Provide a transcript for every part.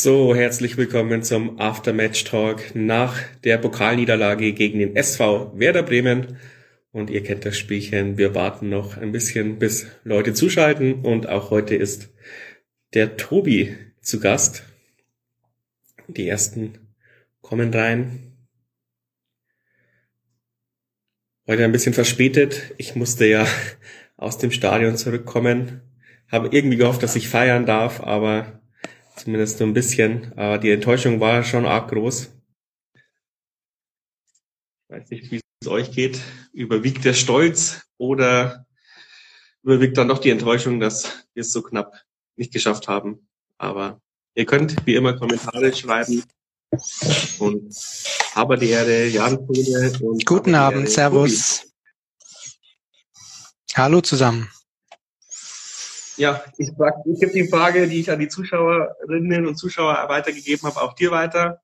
So, herzlich willkommen zum Aftermatch Talk nach der Pokalniederlage gegen den SV Werder Bremen. Und ihr kennt das Spielchen. Wir warten noch ein bisschen, bis Leute zuschalten. Und auch heute ist der Tobi zu Gast. Die ersten kommen rein. Heute ein bisschen verspätet. Ich musste ja aus dem Stadion zurückkommen. Habe irgendwie gehofft, dass ich feiern darf, aber Zumindest so ein bisschen. Aber die Enttäuschung war schon arg groß. Ich weiß nicht, wie es euch geht. Überwiegt der Stolz oder überwiegt dann doch die Enttäuschung, dass wir es so knapp nicht geschafft haben. Aber ihr könnt wie immer Kommentare schreiben. Und aber die Ehre, Jan und Guten Abend, Servus. Tobi. Hallo zusammen. Ja, ich, ich gebe die Frage, die ich an die Zuschauerinnen und Zuschauer weitergegeben habe, auch dir weiter.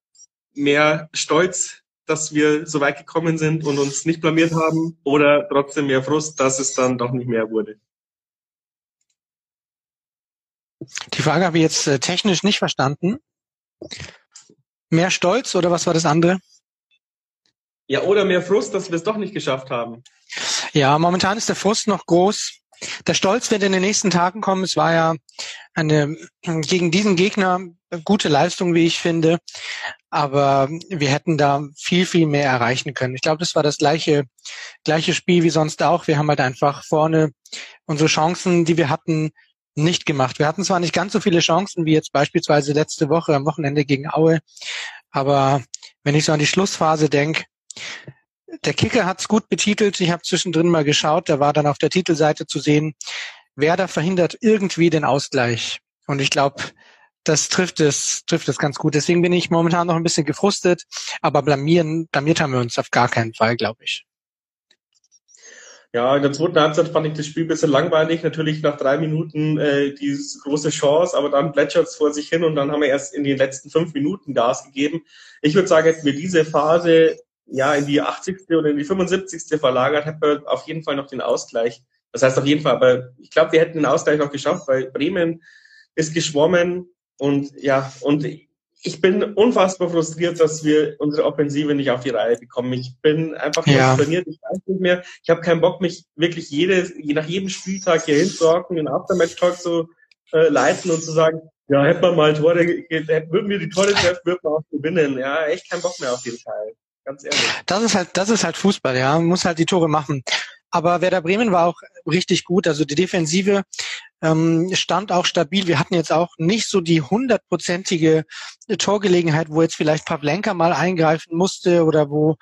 Mehr Stolz, dass wir so weit gekommen sind und uns nicht blamiert haben oder trotzdem mehr Frust, dass es dann doch nicht mehr wurde? Die Frage habe ich jetzt äh, technisch nicht verstanden. Mehr Stolz oder was war das andere? Ja, oder mehr Frust, dass wir es doch nicht geschafft haben. Ja, momentan ist der Frust noch groß. Der Stolz wird in den nächsten Tagen kommen. Es war ja eine gegen diesen Gegner gute Leistung, wie ich finde. Aber wir hätten da viel, viel mehr erreichen können. Ich glaube, das war das gleiche, gleiche Spiel wie sonst auch. Wir haben halt einfach vorne unsere Chancen, die wir hatten, nicht gemacht. Wir hatten zwar nicht ganz so viele Chancen wie jetzt beispielsweise letzte Woche am Wochenende gegen Aue, aber wenn ich so an die Schlussphase denke, der Kicker hat es gut betitelt. Ich habe zwischendrin mal geschaut. Da war dann auf der Titelseite zu sehen, Werder verhindert irgendwie den Ausgleich. Und ich glaube, das trifft es, trifft es ganz gut. Deswegen bin ich momentan noch ein bisschen gefrustet, aber blamieren, blamiert haben wir uns auf gar keinen Fall, glaube ich. Ja, in der zweiten Halbzeit fand ich das Spiel ein bisschen langweilig. Natürlich nach drei Minuten äh, die große Chance, aber dann plätschert es vor sich hin und dann haben wir erst in den letzten fünf Minuten Gas gegeben. Ich würde sagen, hätten wir diese Phase ja in die 80. oder in die 75. verlagert, hätten wir auf jeden Fall noch den Ausgleich. Das heißt auf jeden Fall, aber ich glaube, wir hätten den Ausgleich noch geschafft, weil Bremen ist geschwommen und ja, und ich bin unfassbar frustriert, dass wir unsere Offensive nicht auf die Reihe bekommen. Ich bin einfach ja. frustriert, ich weiß nicht mehr. Ich habe keinen Bock, mich wirklich jede, nach jedem Spieltag hier hinzuhocken, den Aftermatch-Talk zu äh, leiten und zu sagen, ja, hätten wir mal Tore, würden wir die Tore treffen, würden wir auch gewinnen. Ja, echt keinen Bock mehr auf den Teil ganz ehrlich. Das ist halt, das ist halt Fußball, ja. Man muss halt die Tore machen. Aber Werder Bremen war auch richtig gut. Also die Defensive ähm, stand auch stabil. Wir hatten jetzt auch nicht so die hundertprozentige Torgelegenheit, wo jetzt vielleicht Pavlenka mal eingreifen musste oder wo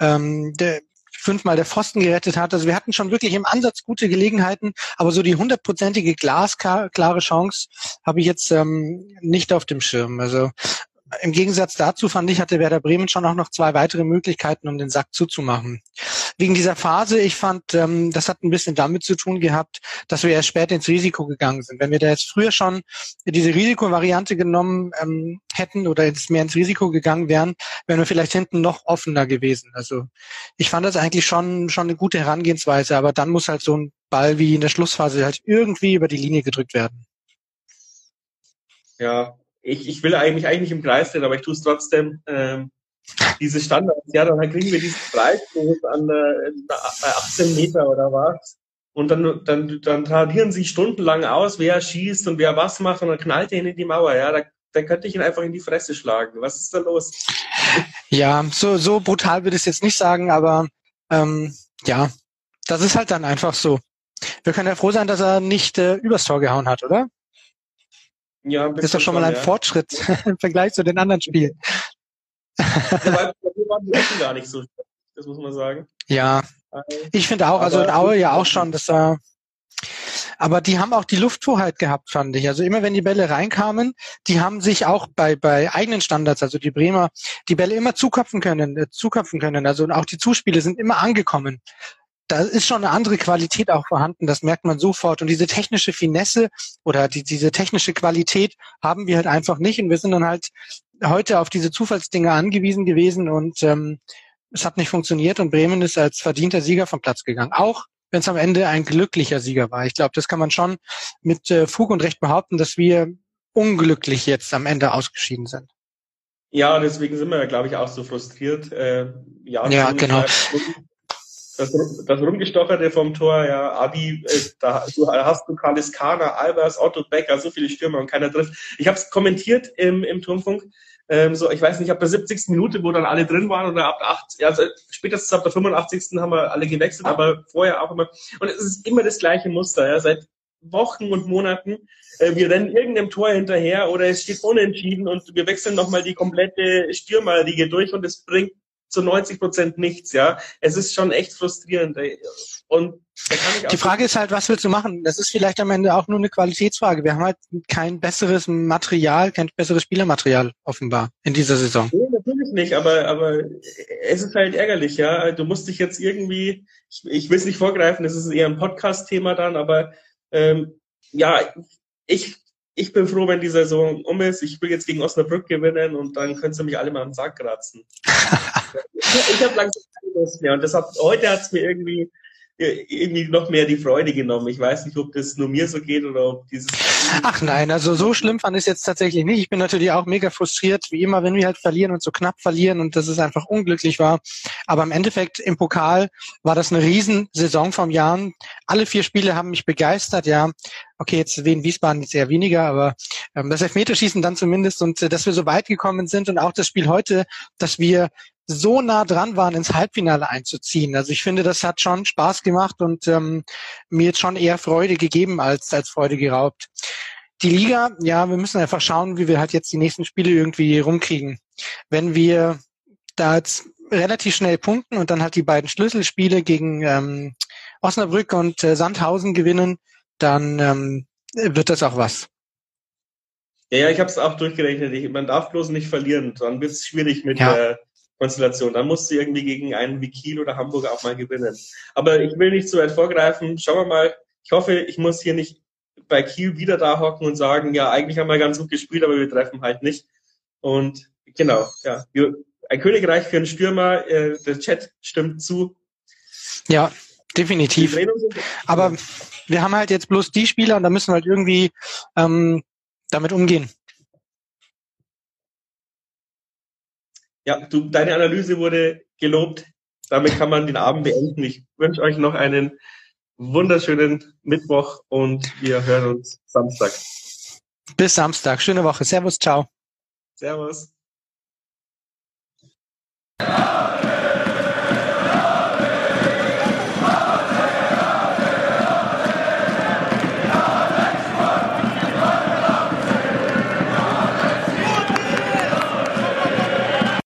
ähm, der fünfmal der Pfosten gerettet hat. Also wir hatten schon wirklich im Ansatz gute Gelegenheiten, aber so die hundertprozentige glasklare Chance habe ich jetzt ähm, nicht auf dem Schirm. Also im Gegensatz dazu fand ich, hatte Werder Bremen schon auch noch zwei weitere Möglichkeiten, um den Sack zuzumachen. Wegen dieser Phase, ich fand, ähm, das hat ein bisschen damit zu tun gehabt, dass wir erst später ins Risiko gegangen sind. Wenn wir da jetzt früher schon diese Risikovariante genommen ähm, hätten oder jetzt mehr ins Risiko gegangen wären, wären wir vielleicht hinten noch offener gewesen. Also ich fand das eigentlich schon, schon eine gute Herangehensweise, aber dann muss halt so ein Ball wie in der Schlussphase halt irgendwie über die Linie gedrückt werden. Ja, ich, ich will eigentlich eigentlich im Kreis drehen, aber ich tue es trotzdem. Ähm, diese Standards, ja, dann kriegen wir diesen Freistoß an äh, bei 18 Meter oder was. Und dann, dann, dann tradieren sie stundenlang aus, wer schießt und wer was macht und dann knallt er ihn in die Mauer. Ja, da, dann könnte ich ihn einfach in die Fresse schlagen. Was ist da los? Ja, so, so brutal würde ich es jetzt nicht sagen, aber ähm, ja, das ist halt dann einfach so. Wir können ja froh sein, dass er nicht äh, übers Tor gehauen hat, oder? Ja, das ist doch schon mal ein ja. Fortschritt im Vergleich zu den anderen Spielen. Wir waren die Ecken gar nicht so das muss man sagen. Ja, ich finde auch, also in Aue ja auch schon, dass er aber die haben auch die Lufthoheit gehabt, fand ich. Also immer wenn die Bälle reinkamen, die haben sich auch bei, bei eigenen Standards, also die Bremer, die Bälle immer zuköpfen können, äh, zuköpfen können. Also auch die Zuspiele sind immer angekommen da ist schon eine andere Qualität auch vorhanden, das merkt man sofort. Und diese technische Finesse oder die, diese technische Qualität haben wir halt einfach nicht. Und wir sind dann halt heute auf diese Zufallsdinge angewiesen gewesen und ähm, es hat nicht funktioniert und Bremen ist als verdienter Sieger vom Platz gegangen. Auch wenn es am Ende ein glücklicher Sieger war. Ich glaube, das kann man schon mit äh, Fug und Recht behaupten, dass wir unglücklich jetzt am Ende ausgeschieden sind. Ja, deswegen sind wir ja, glaube ich, auch so frustriert. Äh, ja, ja genau. Das, das Rumgestocherte vom Tor, ja, Adi, äh, da du hast du Kaliskana, Albers, Otto Becker, so viele Stürmer und keiner trifft. Ich habe es kommentiert im, im Turmfunk. Ähm, so, ich weiß nicht, ab der 70. Minute, wo dann alle drin waren oder ab der 8, also spätestens ab der 85. haben wir alle gewechselt, aber vorher auch immer. Und es ist immer das gleiche Muster, ja, seit Wochen und Monaten. Äh, wir rennen irgendeinem Tor hinterher oder es steht unentschieden und wir wechseln nochmal die komplette Stürmerriege durch und es bringt zu 90 Prozent nichts, ja. Es ist schon echt frustrierend. Und die Frage ist halt, was willst du machen? Das ist vielleicht am Ende auch nur eine Qualitätsfrage. Wir haben halt kein besseres Material, kein besseres Spielermaterial offenbar in dieser Saison. Nee, natürlich nicht, aber, aber es ist halt ärgerlich, ja. Du musst dich jetzt irgendwie, ich, ich will es nicht vorgreifen, das ist eher ein Podcast-Thema dann, aber ähm, ja, ich ich bin froh, wenn die Saison um ist. Ich will jetzt gegen Osnabrück gewinnen und dann können sie mich alle mal am Sack kratzen. ich habe langsam keine Lust mehr. Und das hat, heute hat es mir irgendwie, irgendwie noch mehr die Freude genommen. Ich weiß nicht, ob das nur mir so geht oder ob dieses. Ach nein, also so schlimm fand ich es jetzt tatsächlich nicht. Ich bin natürlich auch mega frustriert, wie immer, wenn wir halt verlieren und so knapp verlieren und dass es einfach unglücklich war. Aber im Endeffekt im Pokal war das eine Riesensaison vom Jahren. Alle vier Spiele haben mich begeistert, ja. Okay, jetzt Wien Wiesbaden jetzt eher weniger, aber ähm, das Elfmeterschießen dann zumindest und äh, dass wir so weit gekommen sind und auch das Spiel heute, dass wir so nah dran waren, ins Halbfinale einzuziehen. Also ich finde, das hat schon Spaß gemacht und ähm, mir jetzt schon eher Freude gegeben als, als Freude geraubt. Die Liga, ja, wir müssen einfach schauen, wie wir halt jetzt die nächsten Spiele irgendwie rumkriegen. Wenn wir da jetzt relativ schnell punkten und dann halt die beiden Schlüsselspiele gegen ähm, Osnabrück und äh, Sandhausen gewinnen, dann ähm, wird das auch was. Ja, ja, ich habe es auch durchgerechnet. Ich, man darf bloß nicht verlieren, dann wird es schwierig mit ja. der Konstellation. Dann musst du irgendwie gegen einen wie Kiel oder Hamburg auch mal gewinnen. Aber ich will nicht zu weit vorgreifen. Schauen wir mal. Ich hoffe, ich muss hier nicht bei Kiel wieder da hocken und sagen, ja, eigentlich haben wir ganz gut gespielt, aber wir treffen halt nicht. Und genau, ja, ein Königreich für einen Stürmer. Äh, der Chat stimmt zu. Ja, definitiv. Aber wir haben halt jetzt bloß die Spieler und da müssen wir halt irgendwie ähm, damit umgehen. Ja, du, deine Analyse wurde gelobt. Damit kann man den Abend beenden. Ich wünsche euch noch einen wunderschönen Mittwoch und wir hören uns Samstag. Bis Samstag. Schöne Woche. Servus, ciao. Servus.